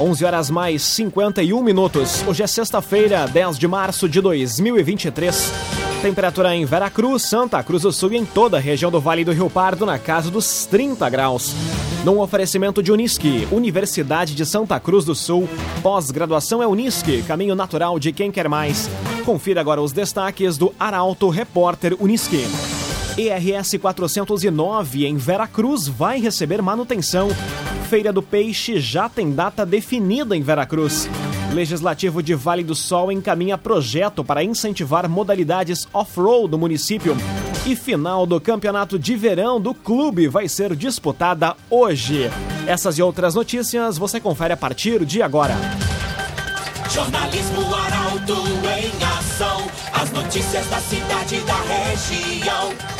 11 horas mais 51 minutos. Hoje é sexta-feira, 10 de março de 2023. Temperatura em Veracruz, Santa Cruz do Sul e em toda a região do Vale do Rio Pardo na casa dos 30 graus. Num oferecimento de Unisque, Universidade de Santa Cruz do Sul, pós-graduação é Unisque, caminho natural de quem quer mais. Confira agora os destaques do Arauto Repórter Unisque. ERS 409 em Veracruz vai receber manutenção. Feira do Peixe já tem data definida em Veracruz. Legislativo de Vale do Sol encaminha projeto para incentivar modalidades off-road do município. E final do campeonato de verão do clube vai ser disputada hoje. Essas e outras notícias você confere a partir de agora. Jornalismo Arauto em ação. As notícias da cidade e da região.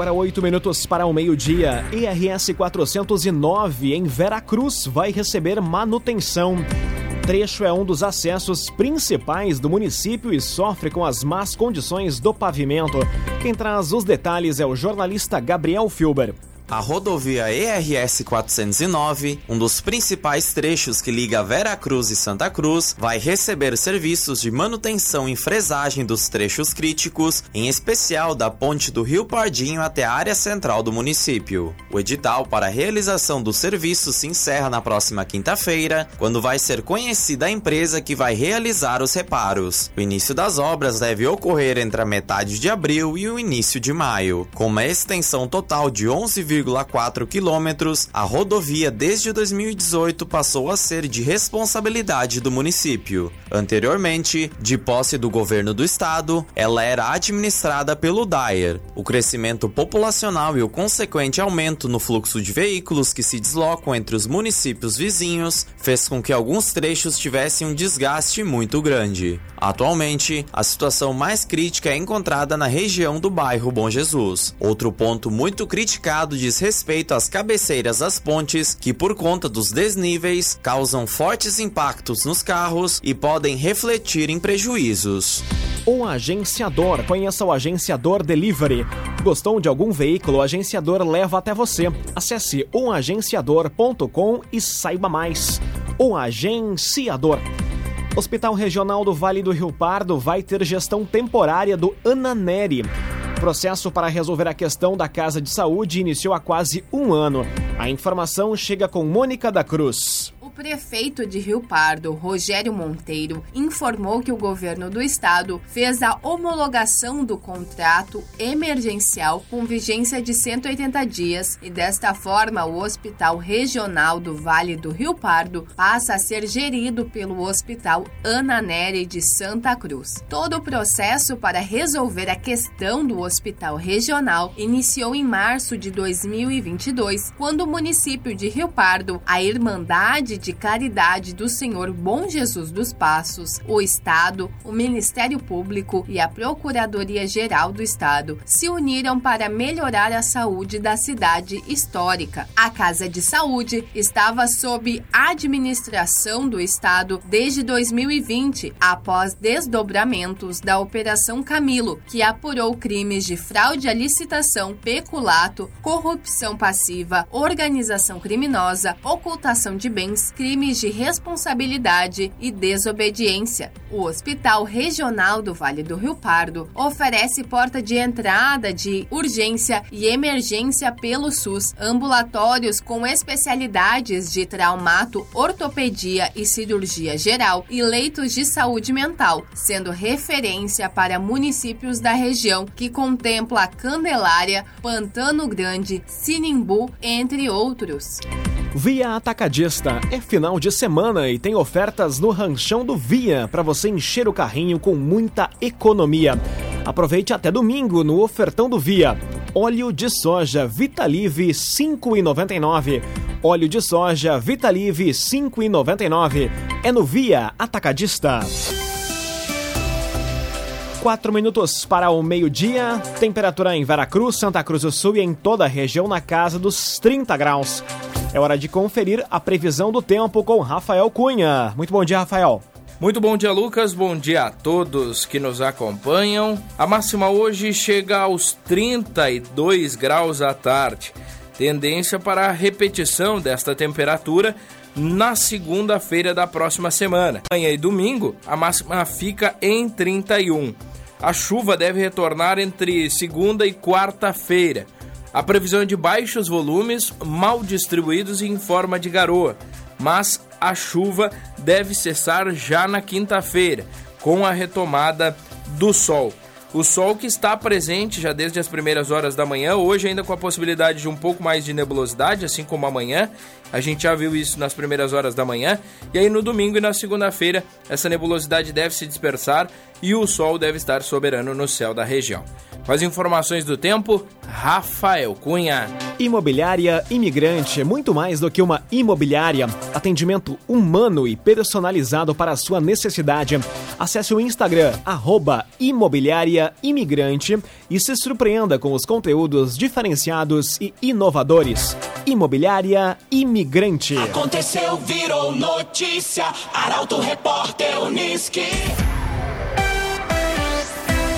Agora oito minutos para o meio-dia. IRS 409 em Veracruz vai receber manutenção. Trecho é um dos acessos principais do município e sofre com as más condições do pavimento. Quem traz os detalhes é o jornalista Gabriel Filber. A rodovia ERS 409, um dos principais trechos que liga Vera Cruz e Santa Cruz, vai receber serviços de manutenção e fresagem dos trechos críticos, em especial da ponte do Rio Pardinho até a área central do município. O edital para a realização do serviço se encerra na próxima quinta-feira, quando vai ser conhecida a empresa que vai realizar os reparos. O início das obras deve ocorrer entre a metade de abril e o início de maio, com uma extensão total de 11, 1,4 quilômetros, a rodovia desde 2018 passou a ser de responsabilidade do município. Anteriormente, de posse do governo do estado, ela era administrada pelo DAER. O crescimento populacional e o consequente aumento no fluxo de veículos que se deslocam entre os municípios vizinhos fez com que alguns trechos tivessem um desgaste muito grande. Atualmente, a situação mais crítica é encontrada na região do bairro Bom Jesus. Outro ponto muito criticado diz respeito às cabeceiras das pontes, que por conta dos desníveis causam fortes impactos nos carros e podem refletir em prejuízos. O agenciador. Conheça o agenciador Delivery. Gostou de algum veículo? O agenciador leva até você. Acesse omagenciador.com e saiba mais. O agenciador. Hospital Regional do Vale do Rio Pardo vai ter gestão temporária do Ananeri. Processo para resolver a questão da Casa de Saúde iniciou há quase um ano. A informação chega com Mônica da Cruz. Prefeito de Rio Pardo, Rogério Monteiro, informou que o governo do estado fez a homologação do contrato emergencial com vigência de 180 dias e desta forma o Hospital Regional do Vale do Rio Pardo passa a ser gerido pelo Hospital Ana Nery de Santa Cruz. Todo o processo para resolver a questão do Hospital Regional iniciou em março de 2022, quando o município de Rio Pardo, a Irmandade de Caridade do Senhor Bom Jesus dos Passos, o Estado, o Ministério Público e a Procuradoria-Geral do Estado se uniram para melhorar a saúde da cidade histórica. A Casa de Saúde estava sob administração do Estado desde 2020, após desdobramentos da Operação Camilo, que apurou crimes de fraude à licitação, peculato, corrupção passiva, organização criminosa, ocultação de bens, crimes de responsabilidade e desobediência. O Hospital Regional do Vale do Rio Pardo oferece porta de entrada de urgência e emergência pelo SUS, ambulatórios com especialidades de traumato, ortopedia e cirurgia geral e leitos de saúde mental, sendo referência para municípios da região que contempla Candelária, Pantano Grande, Sinimbu, entre outros. Via Atacadista é final de semana e tem ofertas no ranchão do Via para você encher o carrinho com muita economia. Aproveite até domingo no ofertão do Via. Óleo de soja Vitalive 5,99. Óleo de soja Vitalive 5,99. É no Via Atacadista. Quatro minutos para o meio-dia. Temperatura em Veracruz, Santa Cruz do Sul e em toda a região na casa dos 30 graus. É hora de conferir a previsão do tempo com Rafael Cunha. Muito bom dia, Rafael. Muito bom dia, Lucas. Bom dia a todos que nos acompanham. A máxima hoje chega aos 32 graus à tarde. Tendência para a repetição desta temperatura na segunda-feira da próxima semana. Amanhã e domingo, a máxima fica em 31. A chuva deve retornar entre segunda e quarta-feira. A previsão é de baixos volumes, mal distribuídos em forma de garoa, mas a chuva deve cessar já na quinta-feira, com a retomada do sol. O sol que está presente já desde as primeiras horas da manhã, hoje ainda com a possibilidade de um pouco mais de nebulosidade, assim como amanhã. A gente já viu isso nas primeiras horas da manhã. E aí no domingo e na segunda-feira, essa nebulosidade deve se dispersar e o sol deve estar soberano no céu da região. Com as informações do tempo, Rafael Cunha. Imobiliária Imigrante é muito mais do que uma imobiliária. Atendimento humano e personalizado para a sua necessidade. Acesse o Instagram, arroba Imobiliária Imigrante e se surpreenda com os conteúdos diferenciados e inovadores. Imobiliária Imigrante. Aconteceu, virou notícia. Arauto Repórter Uniski.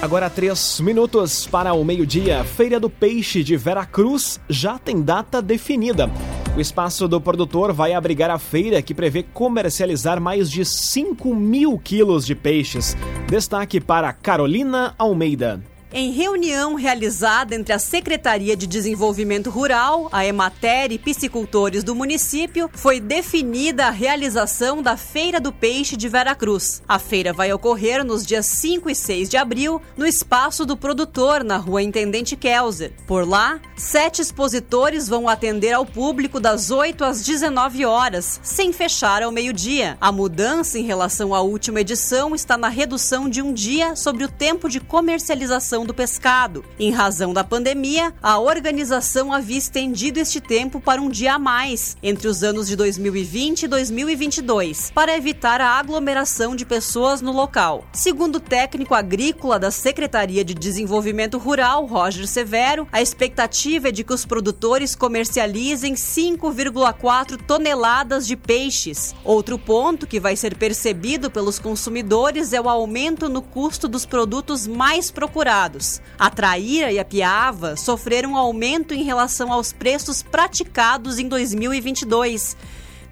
Agora três minutos para o meio-dia. Feira do Peixe de Veracruz já tem data definida. O espaço do produtor vai abrigar a feira que prevê comercializar mais de 5 mil quilos de peixes. Destaque para Carolina Almeida. Em reunião realizada entre a Secretaria de Desenvolvimento Rural, a Emater e piscicultores do município, foi definida a realização da Feira do Peixe de Veracruz. A feira vai ocorrer nos dias 5 e 6 de abril, no espaço do produtor, na rua Intendente Kelzer. Por lá, sete expositores vão atender ao público das 8 às 19 horas, sem fechar ao meio-dia. A mudança em relação à última edição está na redução de um dia sobre o tempo de comercialização do pescado. Em razão da pandemia, a organização havia estendido este tempo para um dia a mais, entre os anos de 2020 e 2022, para evitar a aglomeração de pessoas no local. Segundo o técnico agrícola da Secretaria de Desenvolvimento Rural, Roger Severo, a expectativa é de que os produtores comercializem 5,4 toneladas de peixes. Outro ponto que vai ser percebido pelos consumidores é o aumento no custo dos produtos mais procurados a traíra e a piava sofreram um aumento em relação aos preços praticados em 2022.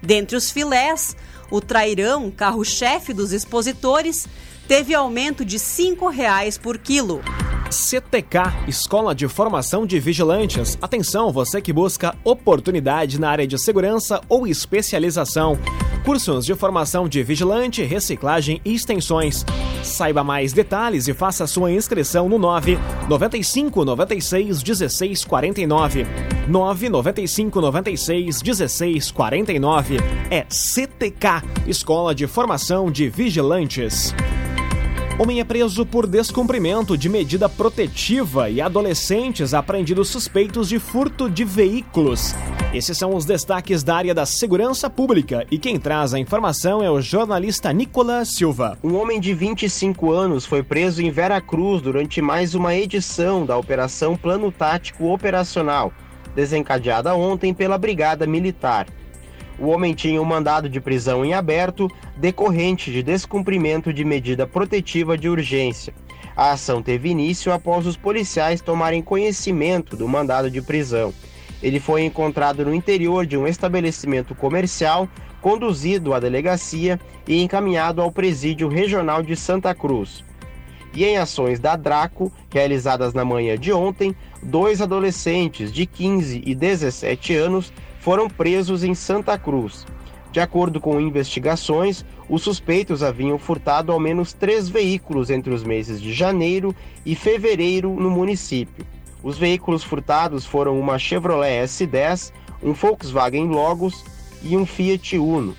Dentre os filés, o trairão, carro-chefe dos expositores, teve aumento de R$ 5,00 por quilo. CTK, Escola de Formação de Vigilantes. Atenção, você que busca oportunidade na área de segurança ou especialização. Cursos de formação de vigilante, reciclagem e extensões. Saiba mais detalhes e faça sua inscrição no 9 95 96 16 49. 9 95 96 16 49. É CTK, Escola de Formação de Vigilantes. Homem é preso por descumprimento de medida protetiva e adolescentes apreendidos suspeitos de furto de veículos. Esses são os destaques da área da segurança pública e quem traz a informação é o jornalista Nicolas Silva. Um homem de 25 anos foi preso em Veracruz durante mais uma edição da Operação Plano Tático Operacional, desencadeada ontem pela Brigada Militar. O homem tinha um mandado de prisão em aberto decorrente de descumprimento de medida protetiva de urgência. A ação teve início após os policiais tomarem conhecimento do mandado de prisão. Ele foi encontrado no interior de um estabelecimento comercial, conduzido à delegacia e encaminhado ao Presídio Regional de Santa Cruz. E em ações da Draco, realizadas na manhã de ontem, dois adolescentes de 15 e 17 anos foram presos em Santa Cruz. De acordo com investigações, os suspeitos haviam furtado ao menos três veículos entre os meses de janeiro e fevereiro no município. Os veículos furtados foram uma Chevrolet S10, um Volkswagen Logos e um Fiat Uno.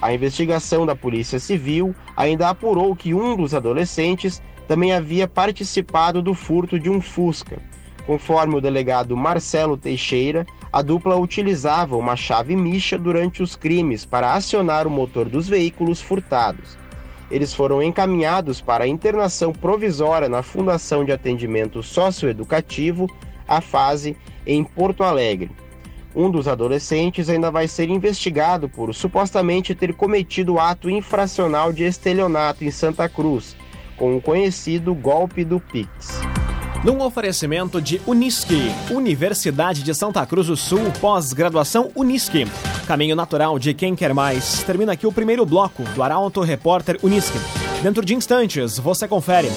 A investigação da Polícia Civil ainda apurou que um dos adolescentes também havia participado do furto de um Fusca. Conforme o delegado Marcelo Teixeira, a dupla utilizava uma chave micha durante os crimes para acionar o motor dos veículos furtados. Eles foram encaminhados para internação provisória na Fundação de Atendimento Socioeducativo, a fase, em Porto Alegre. Um dos adolescentes ainda vai ser investigado por supostamente ter cometido ato infracional de estelionato em Santa Cruz, com o conhecido golpe do Pix. Num oferecimento de Unisque, Universidade de Santa Cruz do Sul, pós-graduação Unisque. Caminho natural de quem quer mais. Termina aqui o primeiro bloco do Arauto Repórter Unisque. Dentro de instantes, você confere.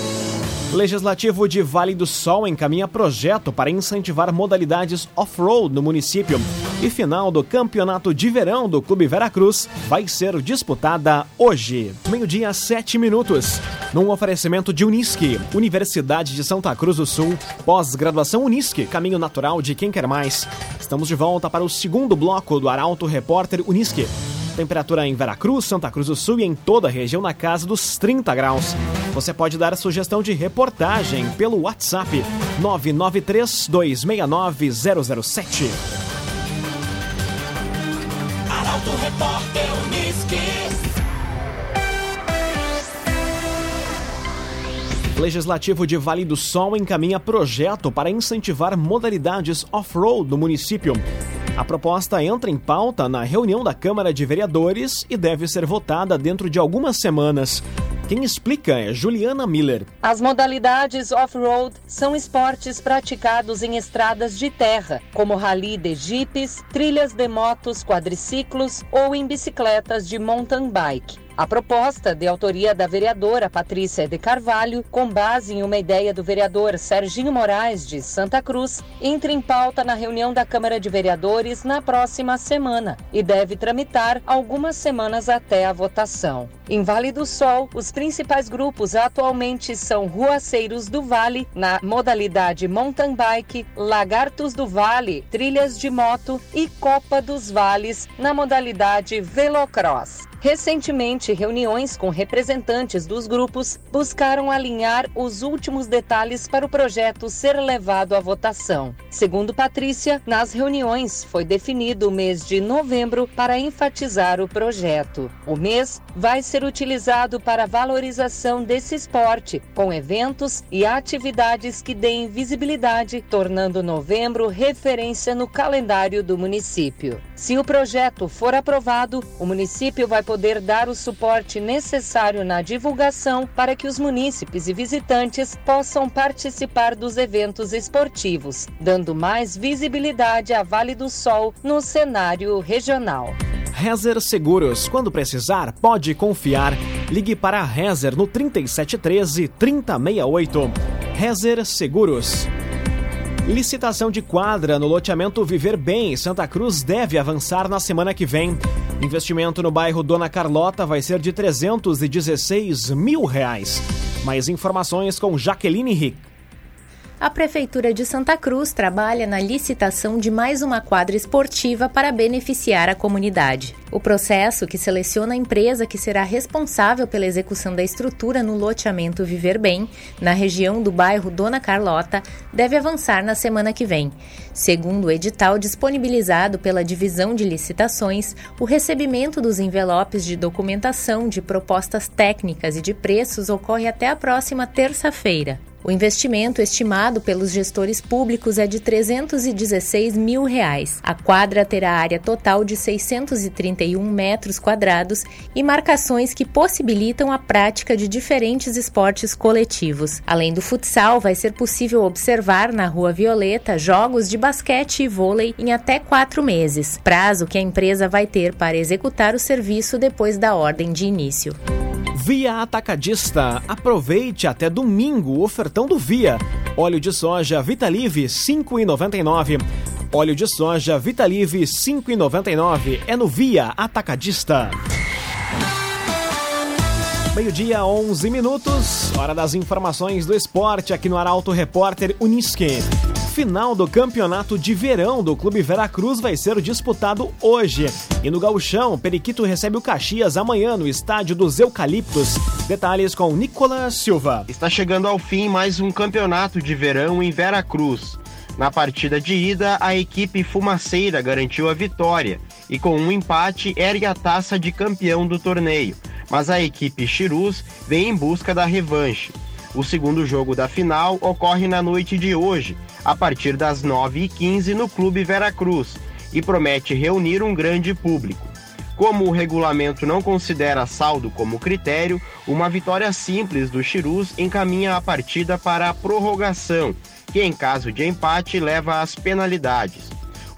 Legislativo de Vale do Sol encaminha projeto para incentivar modalidades off-road no município. E final do campeonato de verão do Clube Veracruz vai ser disputada hoje, meio-dia, sete minutos. Num oferecimento de Unisque, Universidade de Santa Cruz do Sul, pós-graduação Unisque, caminho natural de quem quer mais. Estamos de volta para o segundo bloco do Arauto Repórter Unisque. Temperatura em Veracruz, Santa Cruz do Sul e em toda a região na casa dos 30 graus. Você pode dar a sugestão de reportagem pelo WhatsApp 993 269 007. Legislativo de Vale do Sol encaminha projeto para incentivar modalidades off-road no município. A proposta entra em pauta na reunião da Câmara de Vereadores e deve ser votada dentro de algumas semanas. Quem explica é Juliana Miller. As modalidades off-road são esportes praticados em estradas de terra, como rally de jipes, trilhas de motos, quadriciclos ou em bicicletas de mountain bike. A proposta, de autoria da vereadora Patrícia de Carvalho, com base em uma ideia do vereador Serginho Moraes de Santa Cruz, entra em pauta na reunião da Câmara de Vereadores na próxima semana e deve tramitar algumas semanas até a votação. Em Vale do Sol, os principais grupos atualmente são Ruaceiros do Vale, na modalidade mountain bike, Lagartos do Vale, trilhas de moto e Copa dos Vales, na modalidade velocross. Recentemente, reuniões com representantes dos grupos buscaram alinhar os últimos detalhes para o projeto ser levado à votação. Segundo Patrícia, nas reuniões foi definido o mês de novembro para enfatizar o projeto. O mês vai ser utilizado para a valorização desse esporte, com eventos e atividades que deem visibilidade, tornando novembro referência no calendário do município. Se o projeto for aprovado, o município vai poder dar o suporte necessário na divulgação para que os munícipes e visitantes possam participar dos eventos esportivos, dando mais visibilidade à Vale do Sol no cenário regional. Rezer Seguros. Quando precisar, pode confiar. Ligue para a Rezer no 3713 3068. Rezer Seguros. Licitação de quadra no loteamento Viver Bem, Santa Cruz, deve avançar na semana que vem. Investimento no bairro Dona Carlota vai ser de 316 mil reais. Mais informações com Jaqueline Rick a Prefeitura de Santa Cruz trabalha na licitação de mais uma quadra esportiva para beneficiar a comunidade. O processo, que seleciona a empresa que será responsável pela execução da estrutura no loteamento Viver Bem, na região do bairro Dona Carlota, deve avançar na semana que vem. Segundo o edital disponibilizado pela Divisão de Licitações, o recebimento dos envelopes de documentação de propostas técnicas e de preços ocorre até a próxima terça-feira. O investimento estimado pelos gestores públicos é de 316 mil reais. A quadra terá área total de 631 metros quadrados e marcações que possibilitam a prática de diferentes esportes coletivos. Além do futsal, vai ser possível observar na Rua Violeta jogos de basquete e vôlei em até quatro meses, prazo que a empresa vai ter para executar o serviço depois da ordem de início. Via Atacadista. Aproveite até domingo o ofertão do Via. Óleo de soja Vitalive 5,99. Óleo de soja Vitalive 5,99 é no Via Atacadista. Meio-dia, 11 minutos. Hora das informações do esporte aqui no Arauto Repórter Unisque final do campeonato de verão do Clube Veracruz vai ser disputado hoje. E no Gauchão, Periquito recebe o Caxias amanhã no estádio dos Eucaliptos. Detalhes com Nicolas Silva. Está chegando ao fim mais um campeonato de verão em Veracruz. Na partida de ida, a equipe fumaceira garantiu a vitória e, com um empate, ergue a taça de campeão do torneio mas a equipe Chirus vem em busca da revanche. O segundo jogo da final ocorre na noite de hoje, a partir das 9h15 no Clube Veracruz, e promete reunir um grande público. Como o regulamento não considera saldo como critério, uma vitória simples do Chirus encaminha a partida para a prorrogação, que em caso de empate leva às penalidades.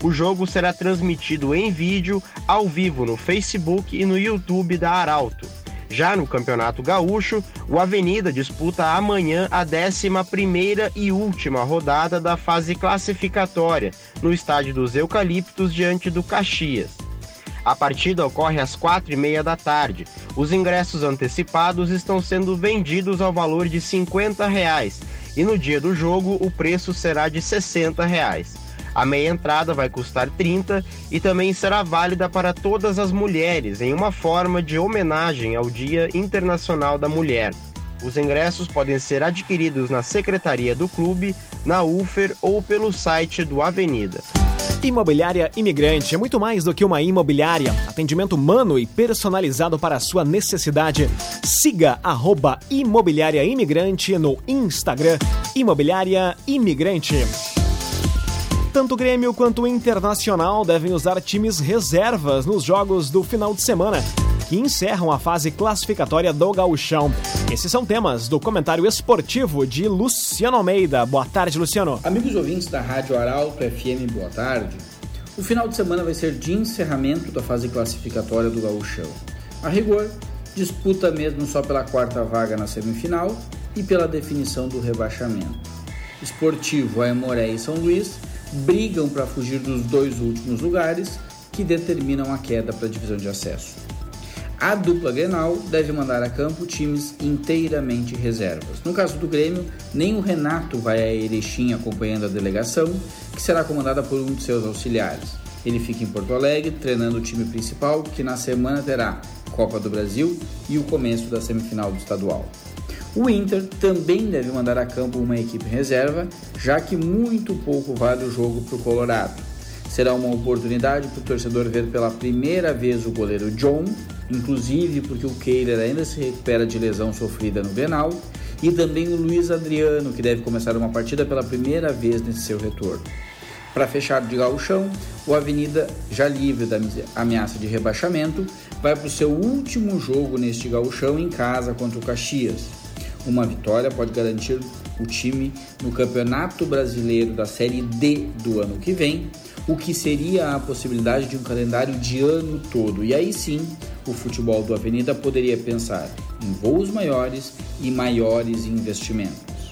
O jogo será transmitido em vídeo, ao vivo no Facebook e no YouTube da Arauto. Já no Campeonato Gaúcho, o Avenida disputa amanhã a 11ª e última rodada da fase classificatória, no estádio dos Eucaliptos diante do Caxias. A partida ocorre às quatro e meia da tarde. Os ingressos antecipados estão sendo vendidos ao valor de 50 reais, e no dia do jogo o preço será de 60 reais. A meia entrada vai custar 30 e também será válida para todas as mulheres, em uma forma de homenagem ao Dia Internacional da Mulher. Os ingressos podem ser adquiridos na secretaria do clube, na UFER ou pelo site do Avenida. Imobiliária Imigrante é muito mais do que uma imobiliária. Atendimento humano e personalizado para a sua necessidade. Siga arroba Imobiliária Imigrante no Instagram. Imobiliária Imigrante. Tanto o Grêmio quanto o Internacional devem usar times reservas nos jogos do final de semana, que encerram a fase classificatória do Gauchão. Esses são temas do comentário esportivo de Luciano Almeida. Boa tarde, Luciano. Amigos ouvintes da Rádio Arauto FM, boa tarde. O final de semana vai ser de encerramento da fase classificatória do Gauchão. A rigor, disputa mesmo só pela quarta vaga na semifinal e pela definição do rebaixamento. Esportivo Aimoré e São Luís brigam para fugir dos dois últimos lugares que determinam a queda para a divisão de acesso. A dupla Grenal deve mandar a campo times inteiramente reservas. No caso do Grêmio, nem o Renato vai a Erechim acompanhando a delegação, que será comandada por um de seus auxiliares. Ele fica em Porto Alegre treinando o time principal, que na semana terá Copa do Brasil e o começo da semifinal do estadual. O Inter também deve mandar a campo uma equipe reserva, já que muito pouco vale o jogo para o Colorado. Será uma oportunidade para o torcedor ver pela primeira vez o goleiro John, inclusive porque o Keiler ainda se recupera de lesão sofrida no Venal, e também o Luiz Adriano, que deve começar uma partida pela primeira vez nesse seu retorno. Para fechar de gauchão, o Avenida, já livre da ameaça de rebaixamento, vai para o seu último jogo neste gauchão em casa contra o Caxias. Uma vitória pode garantir o time no Campeonato Brasileiro da Série D do ano que vem, o que seria a possibilidade de um calendário de ano todo. E aí sim, o futebol do Avenida poderia pensar em voos maiores e maiores investimentos.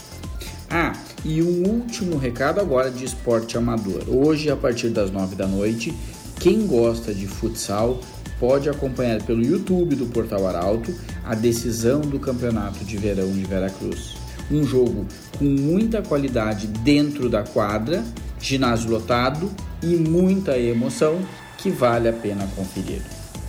Ah, e um último recado agora de esporte amador. Hoje, a partir das 9 da noite, quem gosta de futsal pode acompanhar pelo YouTube do Portal Arauto a decisão do Campeonato de Verão de Veracruz. Um jogo com muita qualidade dentro da quadra, ginásio lotado e muita emoção que vale a pena conferir.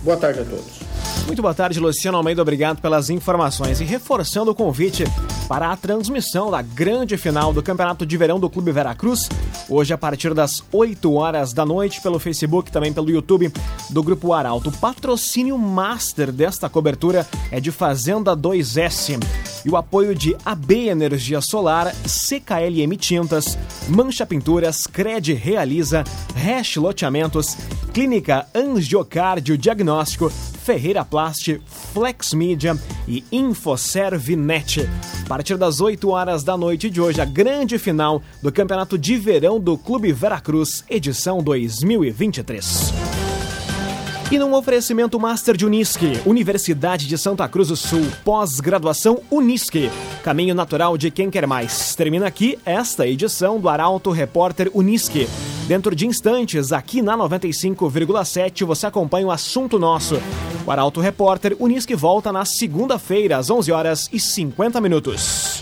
Boa tarde a todos. Muito boa tarde, Luciano Almeida. Obrigado pelas informações e reforçando o convite para a transmissão da grande final do Campeonato de Verão do Clube Veracruz, hoje a partir das 8 horas da noite, pelo Facebook, também pelo YouTube do Grupo Arauto. O patrocínio master desta cobertura é de Fazenda 2S e o apoio de AB Energia Solar, CKLM Tintas, Mancha Pinturas, Cred Realiza, Hash Loteamentos, Clínica Angiocardio Diagnóstico, Ferreira Plast, Flex Media e InfoServinet. A partir das 8 horas da noite de hoje, a grande final do Campeonato de Verão do Clube Veracruz, edição 2023. E num oferecimento Master de Unisque, Universidade de Santa Cruz do Sul, pós-graduação Unisque, caminho natural de quem quer mais. Termina aqui esta edição do Arauto Repórter Unisque. Dentro de instantes, aqui na 95,7, você acompanha o assunto nosso. O Arauto Repórter Unisque volta na segunda-feira, às 11 horas e 50 minutos.